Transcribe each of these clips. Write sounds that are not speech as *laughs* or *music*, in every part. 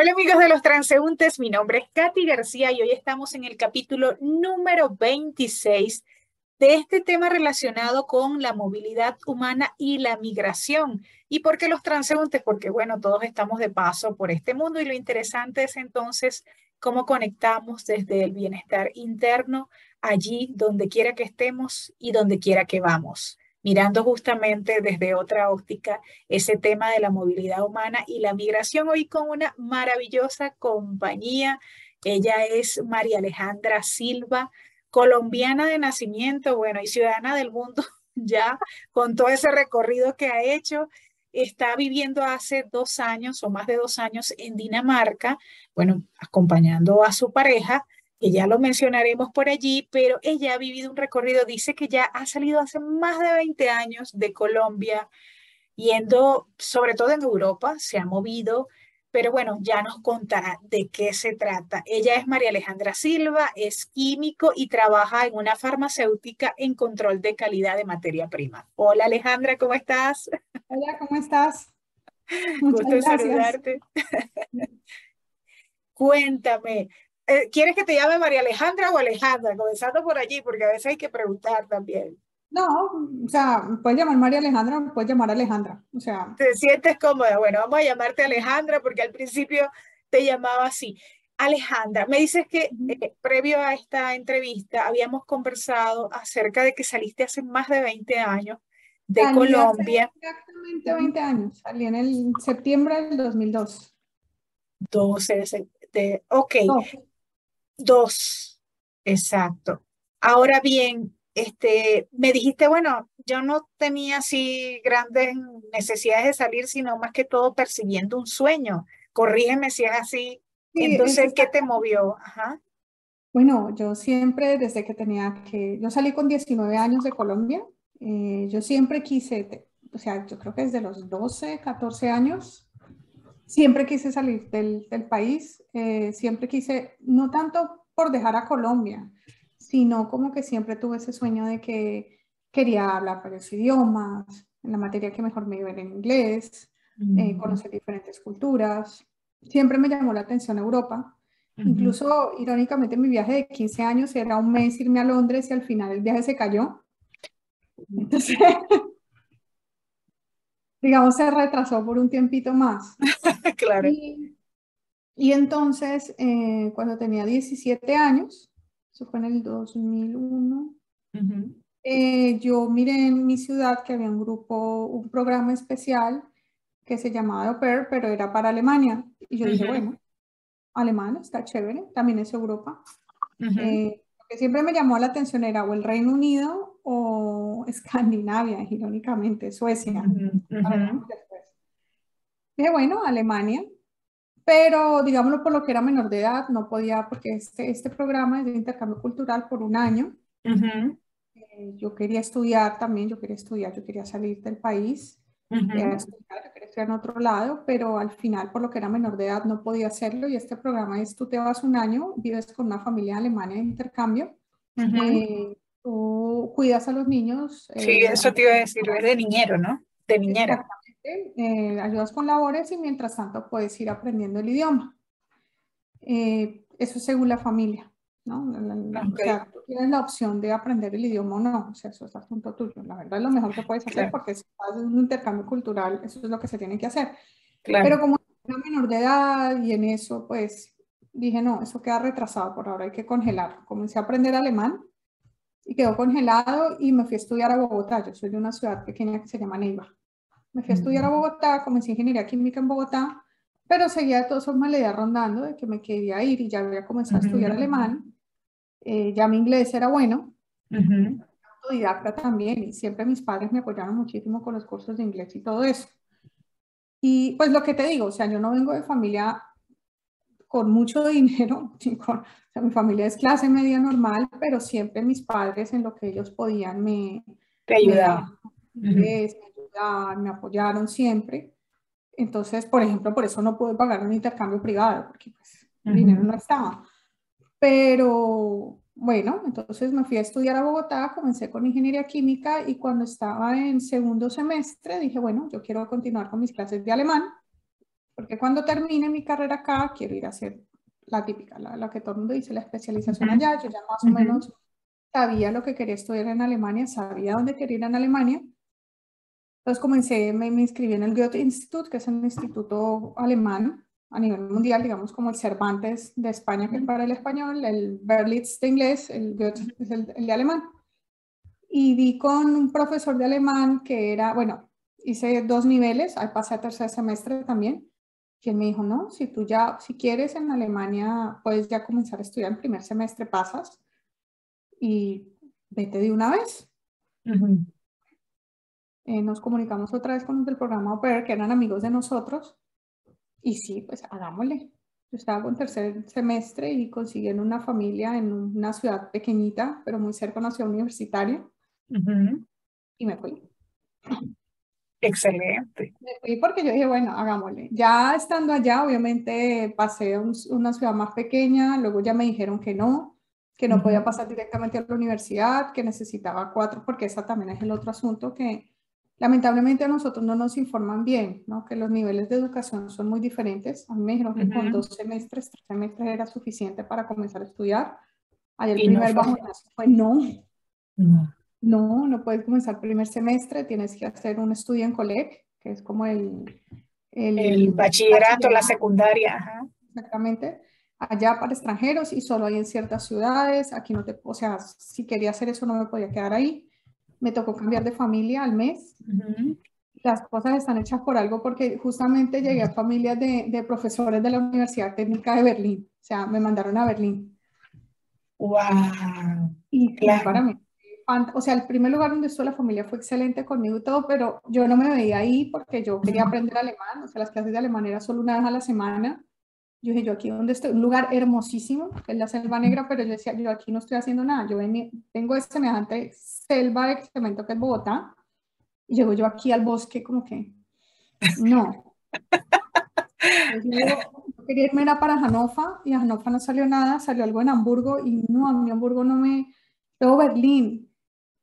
Hola amigos de los transeúntes, mi nombre es Katy García y hoy estamos en el capítulo número 26 de este tema relacionado con la movilidad humana y la migración. ¿Y por qué los transeúntes? Porque bueno, todos estamos de paso por este mundo y lo interesante es entonces cómo conectamos desde el bienestar interno allí donde quiera que estemos y donde quiera que vamos mirando justamente desde otra óptica ese tema de la movilidad humana y la migración hoy con una maravillosa compañía. Ella es María Alejandra Silva, colombiana de nacimiento, bueno, y ciudadana del mundo *laughs* ya con todo ese recorrido que ha hecho. Está viviendo hace dos años o más de dos años en Dinamarca, bueno, acompañando a su pareja que ya lo mencionaremos por allí, pero ella ha vivido un recorrido, dice que ya ha salido hace más de 20 años de Colombia, yendo sobre todo en Europa, se ha movido, pero bueno, ya nos contará de qué se trata. Ella es María Alejandra Silva, es químico y trabaja en una farmacéutica en control de calidad de materia prima. Hola Alejandra, ¿cómo estás? Hola, ¿cómo estás? Muchas Gusto saludarte. *laughs* Cuéntame, eh, ¿Quieres que te llame María Alejandra o Alejandra? Comenzando por allí, porque a veces hay que preguntar también. No, o sea, puedes llamar María Alejandra puedes llamar Alejandra. O sea. ¿Te sientes cómoda? Bueno, vamos a llamarte Alejandra porque al principio te llamaba así. Alejandra, me dices que eh, previo a esta entrevista habíamos conversado acerca de que saliste hace más de 20 años de Colombia. exactamente 20 años, salí en el septiembre del 2002. 12 de, ok. Dos, exacto. Ahora bien, este, me dijiste, bueno, yo no tenía así grandes necesidades de salir, sino más que todo persiguiendo un sueño. Corrígeme si es así. Entonces, ¿qué te movió? Ajá. Bueno, yo siempre, desde que tenía que, yo salí con 19 años de Colombia, eh, yo siempre quise, o sea, yo creo que desde los 12, 14 años, siempre quise salir del, del país, eh, siempre quise, no tanto por dejar a Colombia, sino como que siempre tuve ese sueño de que quería hablar varios idiomas, en la materia que mejor me iba en inglés, eh, conocer diferentes culturas. Siempre me llamó la atención Europa. Incluso, irónicamente, mi viaje de 15 años era un mes irme a Londres y al final el viaje se cayó. Entonces, *laughs* digamos, se retrasó por un tiempito más. *laughs* claro. Y, entonces, eh, cuando tenía 17 años, eso fue en el 2001, eh, yo miré en mi ciudad que había un grupo, un programa especial que se llamaba Au Pair, pero era para Alemania. Y yo dije, bueno, Alemania está chévere, también es Europa. Eh, lo que siempre me llamó la atención era o el Reino Unido o Escandinavia, *laughs* irónicamente, Suecia. Dije, bueno, Alemania, pero digámoslo por lo que era menor de edad, no podía, porque este, este programa es de intercambio cultural por un año. Eh, yo quería estudiar también, yo quería estudiar, yo quería salir del país, quería estudiar, yo quería estudiar en otro lado, pero al final, por lo que era menor de edad, no podía hacerlo. Y este programa es: tú te vas un año, vives con una familia alemana de intercambio tú cuidas a los niños. Sí, eh, eso te iba a decir, es de niñero, ¿no? De niñera. Eh, ayudas con labores y mientras tanto puedes ir aprendiendo el idioma. Eh, eso es según la familia, ¿no? O sea, tú tienes la opción de aprender el idioma o no, o sea, eso es asunto tuyo. La verdad es lo mejor que puedes hacer porque si haces un intercambio cultural, eso es lo que se tiene que hacer. Pero como era menor de edad y en eso, pues dije, no, eso queda retrasado por ahora, hay que congelar. Comencé a aprender alemán y quedó congelado y me fui a estudiar a Bogotá. Yo soy de una ciudad pequeña que se llama Neiva. Me fui a estudiar a Bogotá, comencé ingeniería química en Bogotá, pero seguía de todas formas la idea rondando de que me quería ir y ya había comenzado a estudiar alemán. Eh, ya mi inglés era bueno, autodidacta también, y siempre mis padres me apoyaron muchísimo con los cursos de inglés y todo eso. Y pues lo que te digo, o sea, yo no vengo de familia con mucho *laughs* dinero, con, o sea, mi familia es clase media normal, pero siempre mis padres en lo que ellos podían me, Te ayudaban. Me, me apoyaron siempre. Entonces, por ejemplo, por eso no pude pagar un intercambio privado, porque pues, el dinero no estaba. Pero bueno, entonces me fui a estudiar a Bogotá, comencé con ingeniería química y cuando estaba en segundo semestre dije, bueno, yo quiero continuar con mis clases de alemán Porque cuando termine mi carrera acá, quiero ir a hacer la típica, la, que todo el mundo dice, la especialización allá. Yo ya más o menos sabía lo que quería estudiar en Alemania, sabía dónde quería ir en Alemania. Entonces comencé, me, me inscribí en el Goethe Institut, que es un instituto alemán a nivel mundial, digamos como el Cervantes de España, que es para el español, el Berlitz de inglés, el Goethe es el, el de alemán. Y vi con un profesor de alemán que era, bueno, hice dos niveles, ahí pasé a tercer semestre también, quien me dijo, no, si tú ya, si quieres en Alemania, puedes ya comenzar a estudiar en primer semestre, pasas y vete de una vez. Eh, nos comunicamos otra vez con los del programa OPER, que eran amigos de nosotros, y sí, pues hagámosle. Yo estaba en tercer semestre y consiguieron una familia en una ciudad pequeñita, pero muy cerca de una ciudad universitaria, y me fui. Excelente. Me fui porque yo dije, bueno, hagámosle. Ya estando allá, obviamente pasé a una ciudad más pequeña, luego ya me dijeron que no, que no podía pasar directamente a la universidad, que necesitaba cuatro, porque esa también es el otro asunto que lamentablemente a nosotros no nos informan bien, ¿no? que los niveles de educación son muy diferentes. A mí me dijeron que con dos semestres, tres semestres era suficiente para comenzar a estudiar. Ayer el primer no fue no. no. No, no puedes comenzar el primer semestre, tienes que hacer un estudio en COLEC, que es como el... El, bachillerato, la secundaria. Exactamente allá para extranjeros y solo hay en ciertas ciudades. Aquí no te, o sea, si quería hacer eso no me podía quedar ahí. Me tocó cambiar de familia al mes. Las cosas están hechas por algo porque justamente llegué a familias de, de, profesores de la Universidad Técnica de Berlín. O sea, me mandaron a Berlín. ¡Wow! Y claro. para mí, o sea, el primer lugar donde estuve la familia fue excelente conmigo y todo, pero yo no me veía ahí porque yo quería aprender alemán. O sea, las clases de alemán eran solo una vez a la semana yo dije, yo aquí donde estoy, un lugar hermosísimo, que es la selva negra, pero yo decía, yo aquí no estoy haciendo nada, yo tengo esta semejante selva de cemento que es Bogotá, y llego yo aquí al bosque como que, no. yo, quería irme era para Hannover, y a Hannover no salió nada, salió algo en Hamburgo, y no, a mí Hamburgo no me, luego Berlín,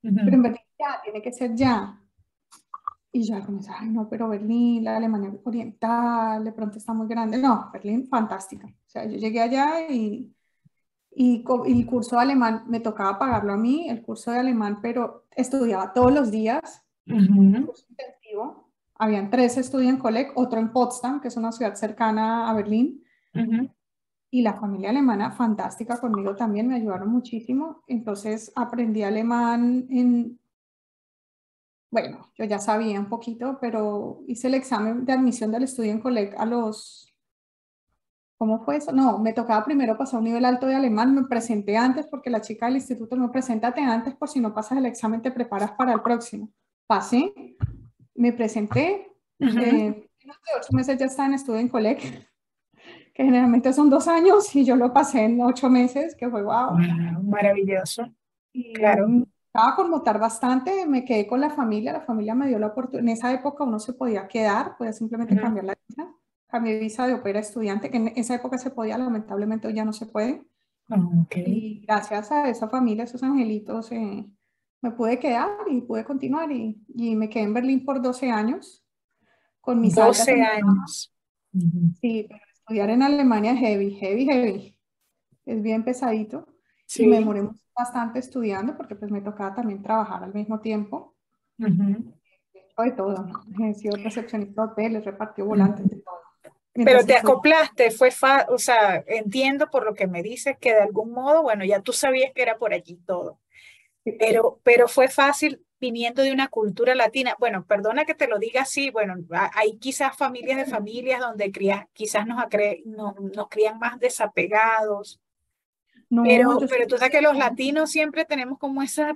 pero en Berlín ya, tiene que ser ya. Y yo comencé, ay, no, pero Berlín, la Alemania Oriental, de pronto está muy grande. No, Berlín, fantástica. O sea, yo llegué allá y, y, el curso de alemán me tocaba pagarlo a mí, el curso de alemán, pero estudiaba todos los días, un curso intensivo. Habían tres estudios en Kolleg, otro en Potsdam, que es una ciudad cercana a Berlín. Y la familia alemana, fantástica conmigo también, me ayudaron muchísimo. Entonces aprendí alemán en bueno, yo ya sabía un poquito, pero hice el examen de admisión del estudio en Colec a los, ¿cómo fue eso? No, me tocaba primero pasar un nivel alto de alemán, me presenté antes porque la chica del instituto me preséntate antes por si no pasas el examen te preparas para el próximo. Pasé, me presenté, eh, en ocho meses ya estaba en estudio en Colec, que generalmente son dos años y yo lo pasé en ocho meses, que fue wow. Maravilloso. claro estaba conmutar bastante, me quedé con la familia, la familia me dio la oportunidad, en esa época uno se podía quedar, podía simplemente cambiar la visa, cambié visa de opera estudiante, que en esa época se podía, lamentablemente hoy ya no se puede. Ah, y gracias a esa familia, esos angelitos, eh, me pude quedar y pude continuar y, y, me quedé en Berlín por 12 años. Con mis 12 años. Sí, estudiar en Alemania es heavy, heavy, heavy. Es bien pesadito. Sí. Y me demoré bastante estudiando porque pues me tocaba también trabajar al mismo tiempo. De todo, ¿no? He sido recepcionista de hoteles, repartió volantes, de todo. Pero te acoplaste, fue fa o sea, entiendo por lo que me dices que de algún modo, bueno, ya tú sabías que era por allí todo. Pero, pero fue fácil viniendo de una cultura latina. Bueno, perdona que te lo diga así, bueno, hay quizás familias de familias donde cría, quizás nos, nos, nos crían más desapegados, pero, pero tú sabes que los latinos siempre tenemos como esa,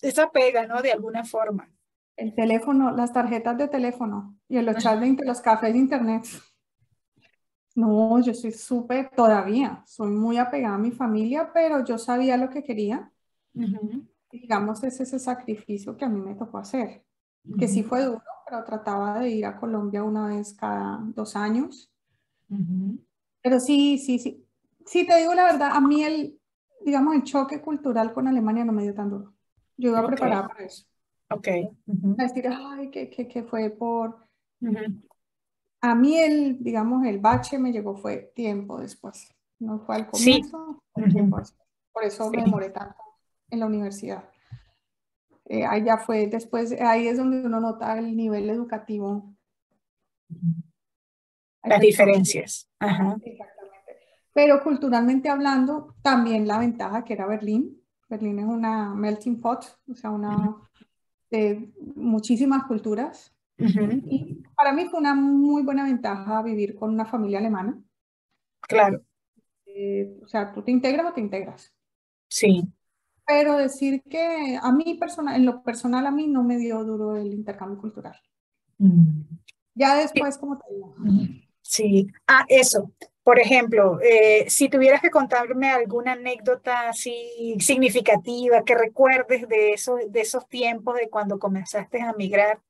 esa pega, ¿no? De alguna forma. El teléfono, las tarjetas de teléfono y los chats de los cafés de internet. No, yo soy súper, todavía, soy muy apegada a mi familia, pero yo sabía lo que quería. Digamos, es ese sacrificio que a mí me tocó hacer, que sí fue duro, pero trataba de ir a Colombia una vez cada dos años. Pero sí, sí, sí, Sí, te digo la verdad, a mí el, digamos, el choque cultural con Alemania no me dio tan duro. Yo iba preparada para eso. Ok. decir, ay, que, que, que fue por... a mí el, digamos, el bache me llegó fue tiempo después, no fue al comienzo, Por eso me demoré tanto en la universidad. Eh, ahí ya fue después, ahí es donde uno nota el nivel educativo. Las diferencias. Exactamente. Pero culturalmente hablando, también la ventaja que era Berlín. Berlín es una melting pot, o sea, una de muchísimas culturas. Y para mí fue una muy buena ventaja vivir con una familia alemana. Claro. Eh, o sea, tú te integras o te integras. Sí. Pero decir que a mí, personal, en lo personal, a mí no me dio duro el intercambio cultural. Mm. Ya después, como te digo. Sí. Ah, eso. Por ejemplo, eh, si tuvieras que contarme alguna anécdota así significativa que recuerdes de esos, de esos tiempos de cuando comenzaste a migrar.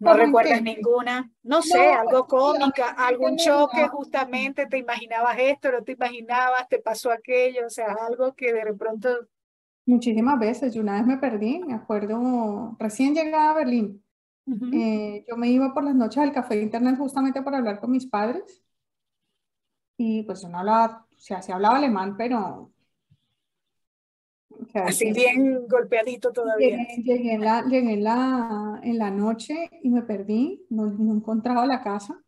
¿No recuerdas ninguna? No sé, algo cómica, algún choque justamente, te imaginabas esto, no te imaginabas, te pasó aquello, o sea, algo que de pronto... Muchísimas veces, yo una vez me perdí, me acuerdo, recién llegada a Berlín, eh, yo me iba por las noches al café de internet justamente para hablar con mis padres. Y pues yo no hablaba, o sea, sí hablaba alemán, pero... Así bien golpeadito todavía. Llegué, en, la, llegué en, la, en la noche y me perdí, no, no encontraba la casa.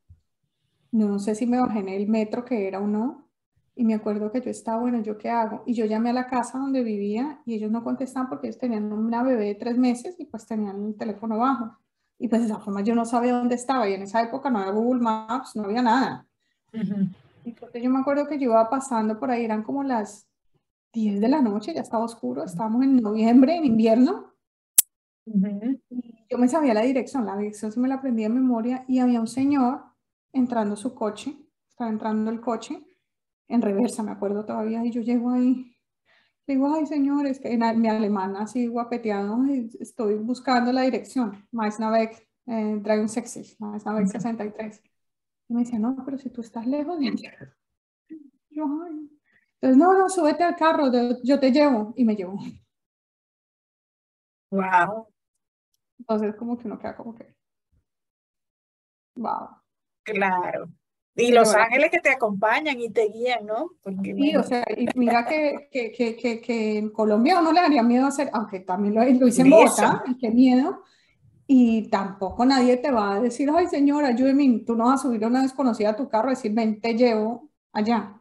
No sé si me bajé en el metro que era o no. Y me acuerdo que yo estaba, bueno, ¿yo qué hago? Y yo llamé a la casa donde vivía y ellos no contestaban porque ellos tenían una bebé de tres meses y pues tenían el teléfono bajo. Y pues de esa forma yo no sabía dónde estaba y en esa época no había Google Maps, no había nada. Entonces yo me acuerdo que yo iba pasando por ahí, eran como las 10 de la noche, ya estaba oscuro, estábamos en noviembre, en invierno. y yo me sabía la dirección, la dirección se me la aprendí de memoria y había un señor entrando su coche, estaba entrando el coche en reversa, me acuerdo todavía, y yo llego ahí Digo, ay señores, que en mi alemán así guapeteado, estoy buscando la dirección, Maisnavec, eh, 63, Maisnavec 63. Y me decía, no, pero si tú estás lejos de Yo, ay. Entonces, no, no, súbete al carro, yo te llevo, y me llevo. Wow. Entonces, como que uno queda como que, wow. Claro. Y los ángeles que te acompañan y te guían, ¿no? sí, o sea, y mira que, que, que, que, en Colombia uno le daría miedo hacer, aunque también lo, lo hice en Bogotá, y qué miedo, y tampoco nadie te va a decir, ay señora, ayúdeme, tú no vas a subir a una desconocida a tu carro y decir, ven, te llevo allá.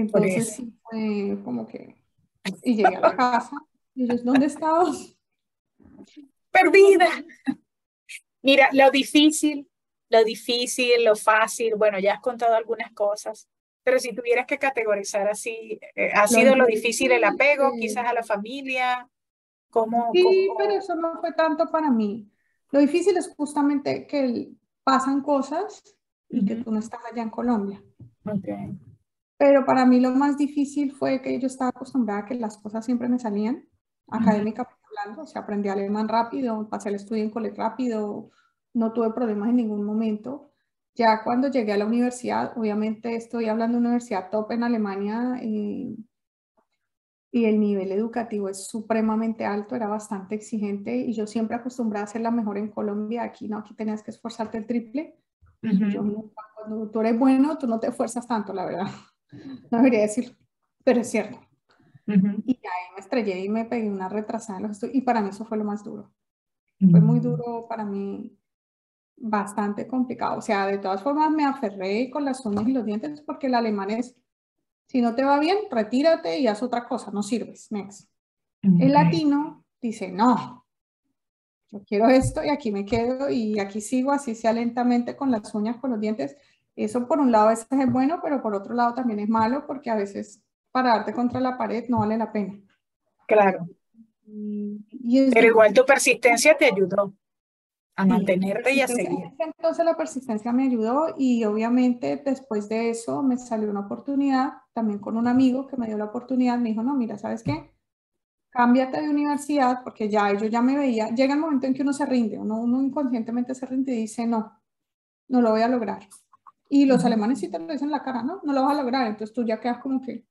Entonces sí fue como que, y llegué a la casa, y ellos, ¿dónde estabas? Perdida. Mira, lo difícil lo difícil, lo fácil, bueno, ya has contado algunas cosas, pero si tuvieras que categorizar así, eh, ¿ha sido lo difícil el apego quizás a la familia? ¿Cómo, sí, pero eso no fue tanto para mí. Lo difícil es justamente que pasan cosas y que tú no estás allá en Colombia. Okay. Pero para mí lo más difícil fue que yo estaba acostumbrada a que las cosas siempre me salían, académicamente hablando, o sea, aprendí alemán rápido, pasé el estudio en colegio rápido, no tuve problemas en ningún momento. Ya cuando llegué a la universidad, obviamente estoy hablando de una universidad top en Alemania eh, y el nivel educativo es supremamente alto, era bastante exigente y yo siempre acostumbrada a ser la mejor en Colombia. Aquí no, aquí tenías que esforzarte el triple. cuando tú eres bueno, tú no te esfuerzas tanto, la verdad. No debería decir, pero es cierto. Y ahí me estrellé y me pegué una retrasada los y para mí eso fue lo más duro. Fue muy duro para mí bastante complicado. O sea, de todas formas me aferré con las uñas y los dientes porque el alemán es, si no te va bien, retírate y haz otra cosa, no sirves, next. El latino dice, no, yo quiero esto y aquí me quedo y aquí sigo, así sea lentamente con las uñas, con los dientes. Eso por un lado a veces es bueno, pero por otro lado también es malo porque a veces pararte contra la pared no vale la pena. Claro. pero igual tu persistencia te ayudó a mantenerte y a seguir. Entonces la persistencia me ayudó y obviamente después de eso me salió una oportunidad, también con un amigo que me dio la oportunidad, me dijo, no, mira, ¿sabes qué? Cámbiate de universidad porque ya yo ya me veía, llega el momento en que uno se rinde, uno, uno inconscientemente se rinde y dice, no, no lo voy a lograr. Y los alemanes sí te lo dicen en la cara, no, no lo vas a lograr, entonces tú ya quedas como que,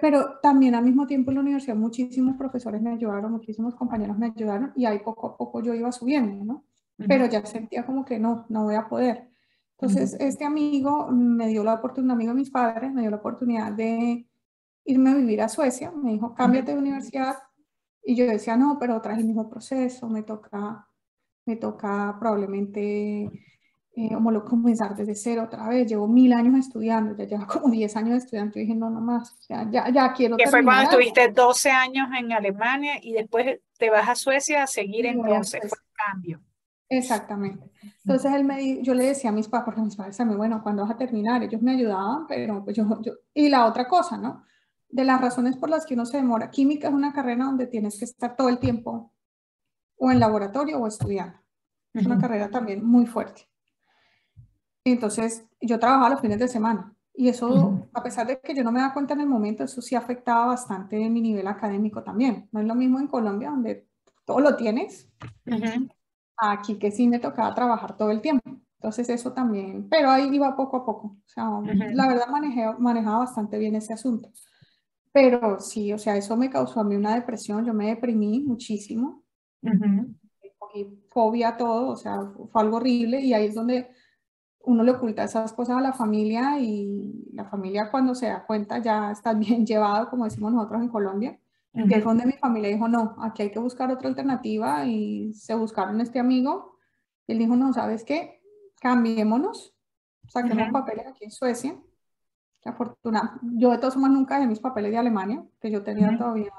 pero, también al mismo tiempo en la universidad muchísimos profesores me ayudaron, muchísimos compañeros me ayudaron y ahí poco a poco yo iba subiendo, ¿no? Pero ya sentía como que no, no voy a poder. Entonces, este amigo me dio la oportunidad, un amigo de mis padres, me dio la oportunidad de irme a vivir a Suecia. Me dijo, cámbiate de universidad. Y yo decía, no, pero traje el mismo proceso, me toca, me toca probablemente eh, comenzar desde cero otra vez. Llevo mil años estudiando, ya llevo como 10 años estudiando. Y dije, no, no más, ya, ya quiero. Que fue cuando estuviste 12 años en Alemania y después te vas a Suecia a seguir entonces, fue el cambio. Exactamente. Entonces él me, yo le decía a mis papás, porque mis padres también, bueno, cuando vas a terminar? Ellos me ayudaban, pero pues yo, yo, y la otra cosa, ¿no? De las razones por las que uno se demora. Química es una carrera donde tienes que estar todo el tiempo o en laboratorio o estudiando. Es una carrera también muy fuerte. Entonces, yo trabajaba los fines de semana y eso, a pesar de que yo no me daba cuenta en el momento, eso sí afectaba bastante mi nivel académico también. No es lo mismo en Colombia, donde todo lo tienes, aquí que sí me tocaba trabajar todo el tiempo. Entonces eso también, pero ahí iba poco a poco. O sea, la verdad manejé, manejaba bastante bien ese asunto. Pero sí, o sea, eso me causó a mí una depresión, yo me deprimí muchísimo. Cogí fobia a todo, o sea, fue algo horrible y ahí es donde uno le oculta esas cosas a la familia y la familia cuando se da cuenta ya está bien *laughs* llevado, como decimos nosotros en Colombia. Y es donde mi familia dijo, no, aquí hay que buscar otra alternativa y se buscaron este amigo. Y él dijo, no, ¿sabes qué? Cambiémonos, saquemos papeles aquí en Suecia. Que afortunadamente, yo de todos modos nunca dejé mis papeles de Alemania, que yo tenía todavía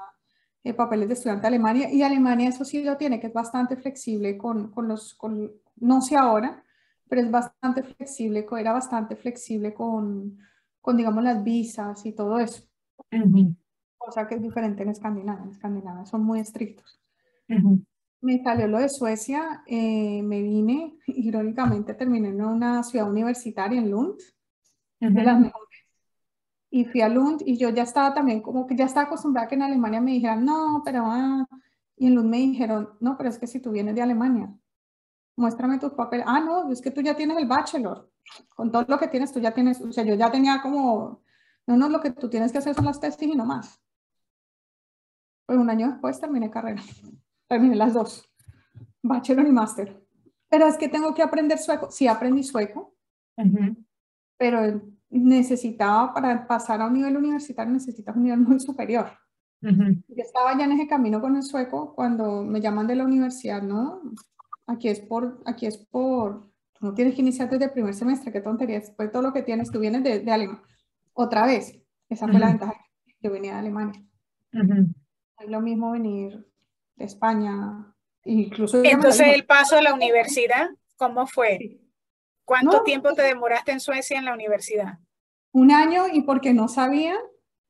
eh, papeles de estudiante de Alemania. Y Alemania eso sí lo tiene, que es bastante flexible con, con los, con, no sé ahora, pero es bastante flexible, era bastante flexible con, con digamos, las visas y todo eso cosa que es diferente en Escandinavia. En Escandinavia son muy estrictos. Me salió lo de Suecia, eh, me vine, *laughs* irónicamente terminé en una ciudad universitaria en Lund, de las mejores. Y fui a Lund y yo ya estaba también como que ya estaba acostumbrada que en Alemania me dijeran, no, pero ah", y en Lund me dijeron, no, pero es que si tú vienes de Alemania, muéstrame tus papeles. Ah, no, es que tú ya tienes el bachelor. Con todo lo que tienes, tú ya tienes, o sea, yo ya tenía como, no, no, lo que tú tienes que hacer son las tesis y no más. Pues un año después terminé carrera. *laughs* Terminé las dos, bachelor y máster. Pero es que tengo que aprender sueco. Sí, aprendí sueco, pero necesitaba, para pasar a un nivel universitario, necesitas un nivel muy superior. Yo estaba ya en ese camino con el sueco cuando me llaman de la universidad, ¿no? Aquí es por, aquí es por, tú no tienes que iniciar desde el primer semestre, qué tontería, después todo lo que tienes, tú vienes de, de Alemania. Otra vez, esa fue la ventaja, yo venía de Alemania es lo mismo venir de España, incluso... Entonces el paso a la universidad, ¿cómo fue? ¿Cuánto tiempo te demoraste en Suecia en la universidad? Un año y porque no sabía,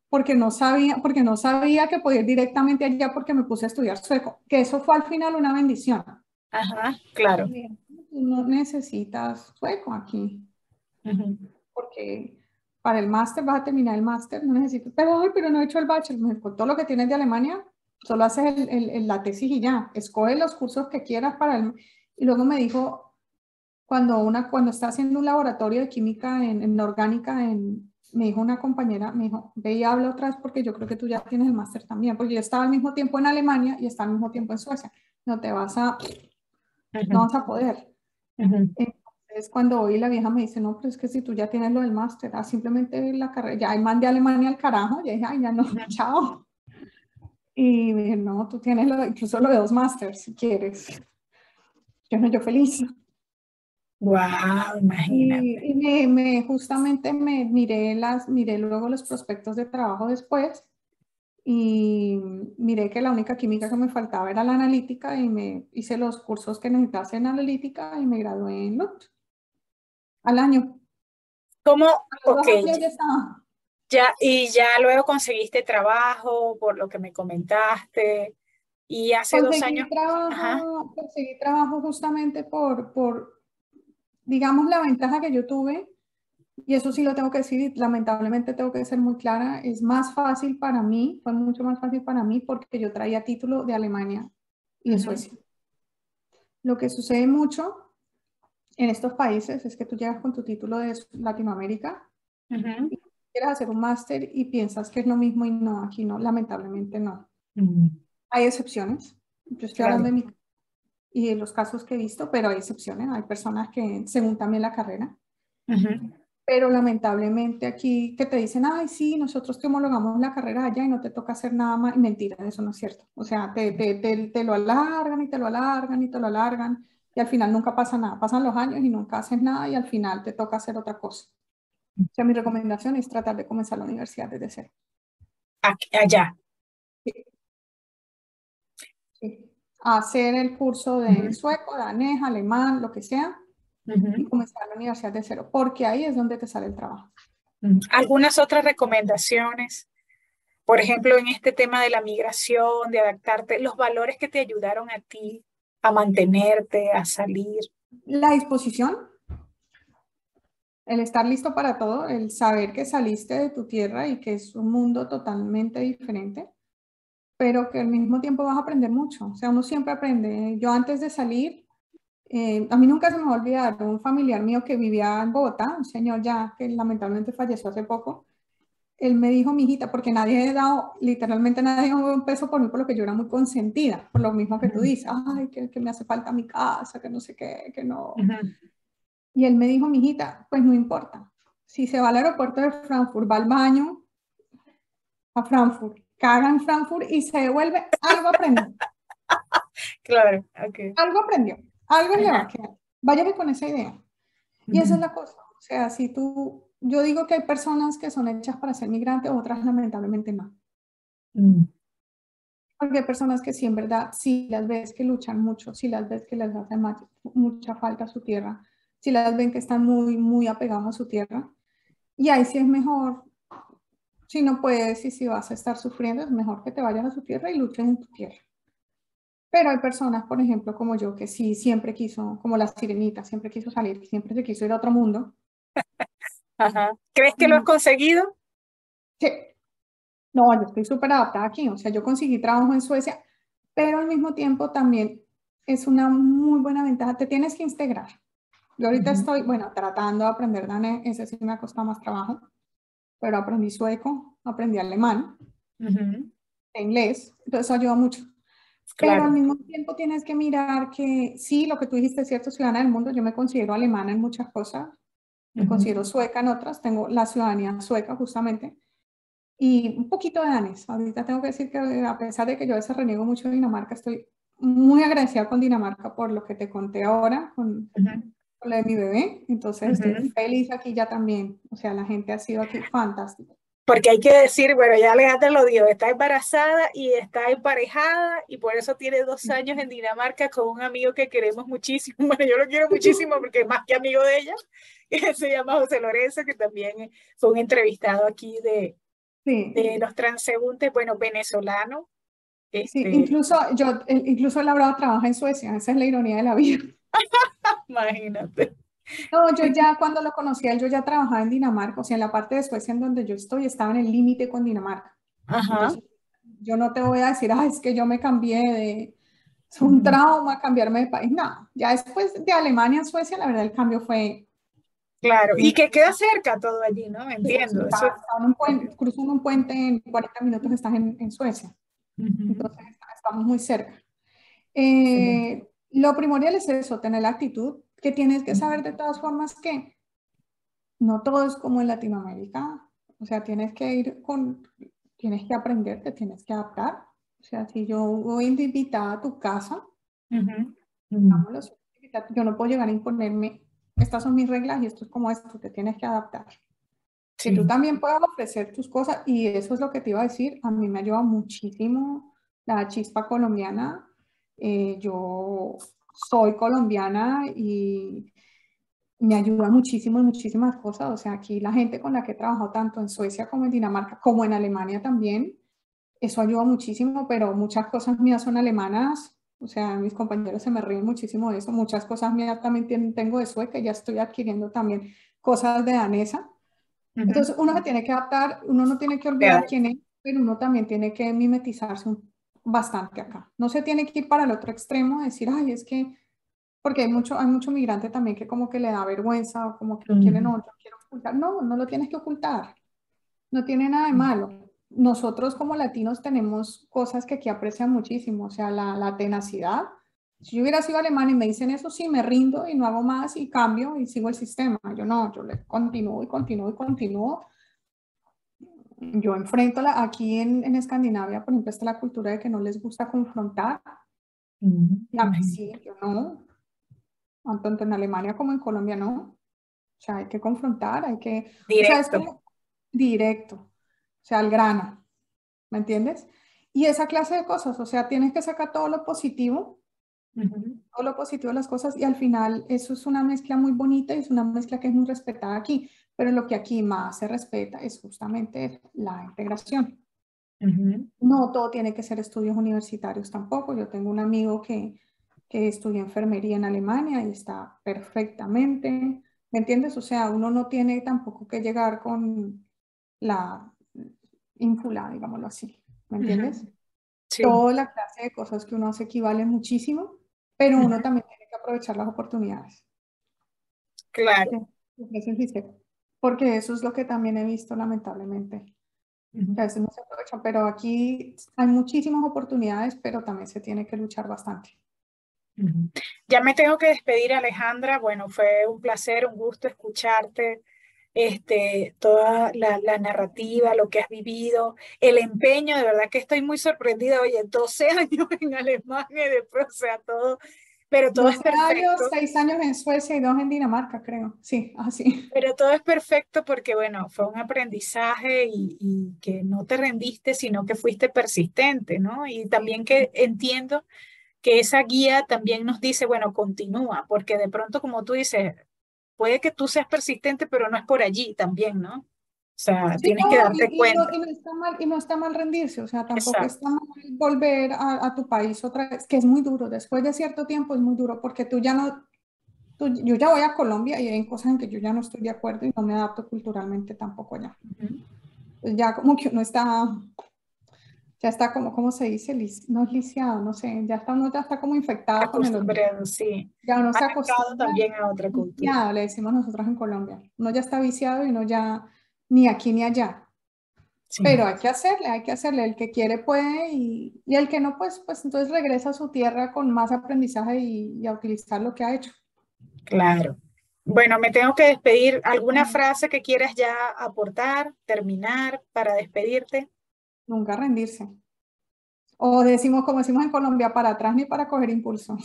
porque no sabía, porque no sabía que podía ir directamente allá porque me puse a estudiar sueco, que eso fue al final una bendición. Ajá, claro. No necesitas sueco aquí, porque para el máster vas a terminar el máster, no necesitas, pero, pero no he hecho el bachelor, con todo lo que tienes de Alemania, solo haces el, el, la tesis y ya, escoge los cursos que quieras para el... Y luego me dijo, cuando, una, cuando está haciendo un laboratorio de química en, en orgánica, en, me dijo una compañera, me dijo, ve y habla otra vez porque yo creo que tú ya tienes el máster también, porque yo estaba al mismo tiempo en Alemania y estaba al mismo tiempo en Suecia, no te vas a, no vas a poder es cuando hoy la vieja me dice, no, pero es que si tú ya tienes lo del máster, ah, simplemente la carrera, ya mandé a Alemania al carajo, ya dije, ay, ya no, *laughs* chao. Y me dije, no, tú tienes lo, incluso lo de dos másters, si quieres. Yo no, yo feliz. Wow, imagínate. Y, me, me, justamente me miré, las, miré luego los prospectos de trabajo después y miré que la única química que me faltaba era la analítica y me hice los cursos que necesitaba en analítica y me gradué en LUT al año. ¿Cómo? Ok. Ya, y ya luego conseguiste trabajo, por lo que me comentaste. Y hace dos años. Trabajo, conseguí trabajo justamente por, por, digamos, la ventaja que yo tuve, y eso sí lo tengo que decir, lamentablemente tengo que ser muy clara, es más fácil para mí, fue mucho más fácil para mí porque yo traía título de Alemania y de Suecia. Lo que sucede mucho en estos países es que tú llegas con tu título de Latinoamérica quieres hacer un máster y piensas que es lo mismo y no, aquí no, lamentablemente no. Hay excepciones. Yo estoy hablando de mi y de los casos que he visto, pero hay excepciones. Hay personas que, según también la carrera, pero lamentablemente aquí que te dicen, ay, sí, nosotros te homologamos la carrera allá y no te toca hacer nada más. Y mentira, eso no es cierto. O sea, te, te, te, te, lo alargan y te lo alargan y te lo alargan y al final nunca pasa nada. Pasan los años y nunca haces nada y al final te toca hacer otra cosa. O sea, mi recomendación es tratar de comenzar la universidad desde cero. allá. Sí. Hacer el curso de sueco, danés, alemán, lo que sea y comenzar la universidad de cero, porque ahí es donde te sale el trabajo. ¿Algunas otras recomendaciones? Por ejemplo, en este tema de la migración, de adaptarte, los valores que te ayudaron a ti a mantenerte, a salir. La disposición, el estar listo para todo, el saber que saliste de tu tierra y que es un mundo totalmente diferente, pero que al mismo tiempo vas a aprender mucho. O sea, uno siempre aprende. Yo antes de salir, eh, a mí nunca se me va a olvidar un familiar mío que vivía en Bogotá, un señor ya que lamentablemente falleció hace poco. Él me dijo, mi hijita, porque nadie ha dado, literalmente nadie ha dado un peso por mí, por lo que yo era muy consentida, por lo mismo que tú dices, ay, que, que me hace falta mi casa, que no sé qué, que no. Y él me dijo, mi hijita, pues no importa. Si se va al aeropuerto de Frankfurt, va al baño a Frankfurt, caga en Frankfurt y se devuelve, algo aprendió. *laughs* claro, ok. Algo aprendió. Algo le va a quedar. Váyame con esa idea. Y esa es la cosa. O sea, si tú, yo digo que hay personas que son hechas para ser migrantes, otras lamentablemente no. Mm. Porque hay personas que sí, en verdad, si las ves que luchan mucho, si las ves que les hace mucha falta a su tierra, si las ven que están muy, muy apegados a su tierra, y ahí sí es mejor, si no puedes y si vas a estar sufriendo, es mejor que te vayas a su tierra y luches en tu tierra. Pero hay personas, por ejemplo, como yo, que sí siempre quiso, como la sirenita, siempre quiso salir, siempre se quiso ir a otro mundo. *laughs* ¿Crees que lo has conseguido? Sí. No, yo estoy súper adaptada aquí. O sea, yo conseguí trabajo en Suecia, pero al mismo tiempo también es una muy buena ventaja. Te tienes que integrar. Yo ahorita estoy, bueno, tratando de aprender danés, ese sí me ha costado más trabajo, pero aprendí sueco, aprendí alemán, inglés, entonces eso ayuda mucho. Pero al mismo tiempo tienes que mirar que sí, lo que tú dijiste es cierto, ciudadana del mundo, yo me considero alemana en muchas cosas, me considero sueca en otras, tengo la ciudadanía sueca justamente, y un poquito de danés. Ahorita tengo que decir que a pesar de que yo a veces reniego mucho de Dinamarca, estoy muy agradecida con Dinamarca por lo que te conté ahora, con, con lo de mi bebé, entonces estoy feliz aquí ya también, o sea, la gente ha sido aquí fantástica. Porque hay que decir, bueno, ya Alejandra lo dijo, está embarazada y está emparejada y por eso tiene dos años en Dinamarca con un amigo que queremos muchísimo. *laughs* Bueno, yo lo quiero muchísimo porque es más que amigo de ella. *laughs* Se llama José Lorenzo, que también fue un entrevistado aquí de, de los transeúntes, bueno, venezolano. Sí, este incluso yo, incluso él ahora trabaja en Suecia, esa es la ironía de la vida. *laughs* Imagínate. No, yo ya cuando lo conocí yo ya trabajaba en Dinamarca, o sea, en la parte de Suecia en donde yo estoy, estaba en el límite con Dinamarca. Ajá. yo no te voy a decir, ah, es que yo me cambié de, es un trauma cambiarme de país. No, ya después de Alemania a Suecia, la verdad el cambio fue... Claro, y que queda cerca todo allí, ¿no? Entiendo. Sí, un puente, cruzando un puente en 40 minutos estás en, en Suecia. Entonces estamos muy cerca. Eh, lo primordial es eso, tener la actitud, que tienes que saber de todas formas que no todo es como en Latinoamérica, o sea, tienes que ir con, tienes que aprender, te tienes que adaptar. O sea, si yo voy invitada a tu casa, yo no puedo llegar a imponerme, estas son mis reglas y esto es como esto, te tienes que adaptar. Si tú también puedas ofrecer tus cosas, y eso es lo que te iba a decir, a mí me ayuda muchísimo la chispa colombiana. Eh, yo soy colombiana y me ayuda muchísimo en muchísimas cosas. O sea, aquí la gente con la que he trabajado tanto en Suecia como en Dinamarca, como en Alemania también, eso ayuda muchísimo, pero muchas cosas mías son alemanas. O sea, mis compañeros se me ríen muchísimo de eso. Muchas cosas mías también tengo de sueca, ya estoy adquiriendo también cosas de danesa. Entonces, uno se tiene que adaptar, uno no tiene que olvidar quién es, pero uno también tiene que mimetizarse un bastante acá. No se tiene que ir para el otro extremo, decir, ay, es que, porque hay mucho, hay mucho migrante también que como que le da vergüenza o como que no quiere, no, quiero ocultar. No, no lo tienes que ocultar. no tiene nada de malo. Nosotros como latinos tenemos cosas que aquí aprecian muchísimo, o sea, la, la tenacidad. Si yo hubiera sido alemán y me dicen eso, sí, me rindo y no hago más y cambio y sigo el sistema. Yo no, yo le continúo y continúo y continúo. Yo enfrento la, aquí en, en Escandinavia, por ejemplo, está la cultura de que no les gusta confrontar. Y a mí sí, yo no. Tanto en Alemania como en Colombia no. O sea, hay que confrontar, hay que... Directo. directo. O sea, al grano. ¿Me entiendes? Y esa clase de cosas, o sea, tienes que sacar todo lo positivo, todo lo positivo de las cosas y al final eso es una mezcla muy bonita y es una mezcla que es muy respetada aquí, pero lo que aquí más se respeta es justamente la integración. No todo tiene que ser estudios universitarios tampoco. Yo tengo un amigo que, que estudia enfermería en Alemania y está perfectamente ¿Me entiendes? O sea, uno no tiene tampoco que llegar con la ínfula, digámoslo así. ¿Me entiendes? Toda la clase de cosas que uno hace equivale muchísimo, pero uno también tiene que aprovechar las oportunidades. Claro. Porque eso es lo que también he visto lamentablemente. A veces no se aprovechan, pero aquí hay muchísimas oportunidades, pero también se tiene que luchar bastante. Ya me tengo que despedir, Alejandra. Bueno, fue un placer, un gusto escucharte, este, toda la, narrativa, lo que has vivido, el empeño, de verdad que estoy muy sorprendida. Oye, 12 *laughs* años en Alemania y después, o sea, todo, pero todo es perfecto. Años, 6 años en Suecia y 2 en Dinamarca, creo. Sí, así. Pero todo es perfecto porque, bueno, fue un aprendizaje y, y que no te rendiste, sino que fuiste persistente, ¿no? Y también que entiendo que esa guía también nos dice, bueno, continúa, porque de pronto, como tú dices, puede que tú seas persistente, pero no es por allí también, ¿no? O sea, tienes que darte cuenta. Y no, está mal, y no está mal rendirse, o sea, tampoco está mal volver a, tu país otra vez, que es muy duro, después de cierto tiempo es muy duro, porque tú ya no, yo ya voy a Colombia y hay cosas en que yo ya no estoy de acuerdo y no me adapto culturalmente tampoco allá. Pues ya como que uno está ya está como, ¿cómo se dice? no es lisiado, no sé, ya está, uno ya está como infectado con el sí. Ya uno se ha también a otra cultura. le decimos nosotros en Colombia. Uno ya está viciado y no ya ni aquí ni allá. Pero hay que hacerle, hay que hacerle. El que quiere puede y, y, el que no, pues, pues entonces regresa a su tierra con más aprendizaje y, y a utilizar lo que ha hecho. Claro. Bueno, me tengo que despedir. ¿Alguna frase que quieras ya aportar, terminar para despedirte? Nunca rendirse. O decimos, como decimos en Colombia, para atrás ni para coger impulso.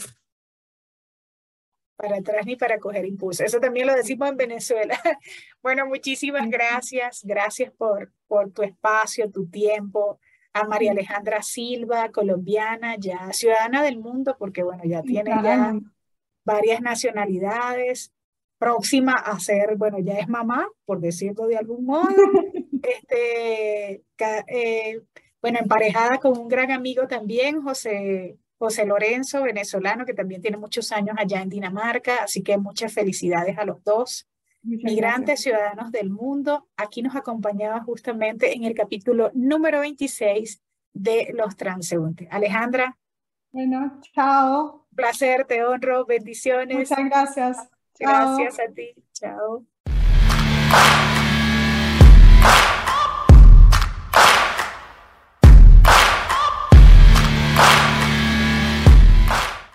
Para atrás ni para coger impulso. Eso también lo decimos en Venezuela. *laughs* Bueno, muchísimas gracias. Gracias por, por tu espacio, tu tiempo. A María Alejandra Silva, colombiana, ya ciudadana del mundo, porque bueno, ya tiene ya varias nacionalidades próxima a ser, bueno, ya es mamá, por decirlo de algún modo, *laughs* este, eh, bueno, emparejada con un gran amigo también, José, José Lorenzo, venezolano, que también tiene muchos años allá en Dinamarca, así que muchas felicidades a los dos. Migrantes, ciudadanos del mundo, aquí nos acompañaba justamente en el capítulo número 26 de Los Transeúntes. Alejandra. Bueno, chao. Placer, te honro, bendiciones. Muchas gracias. Gracias a ti. Chao.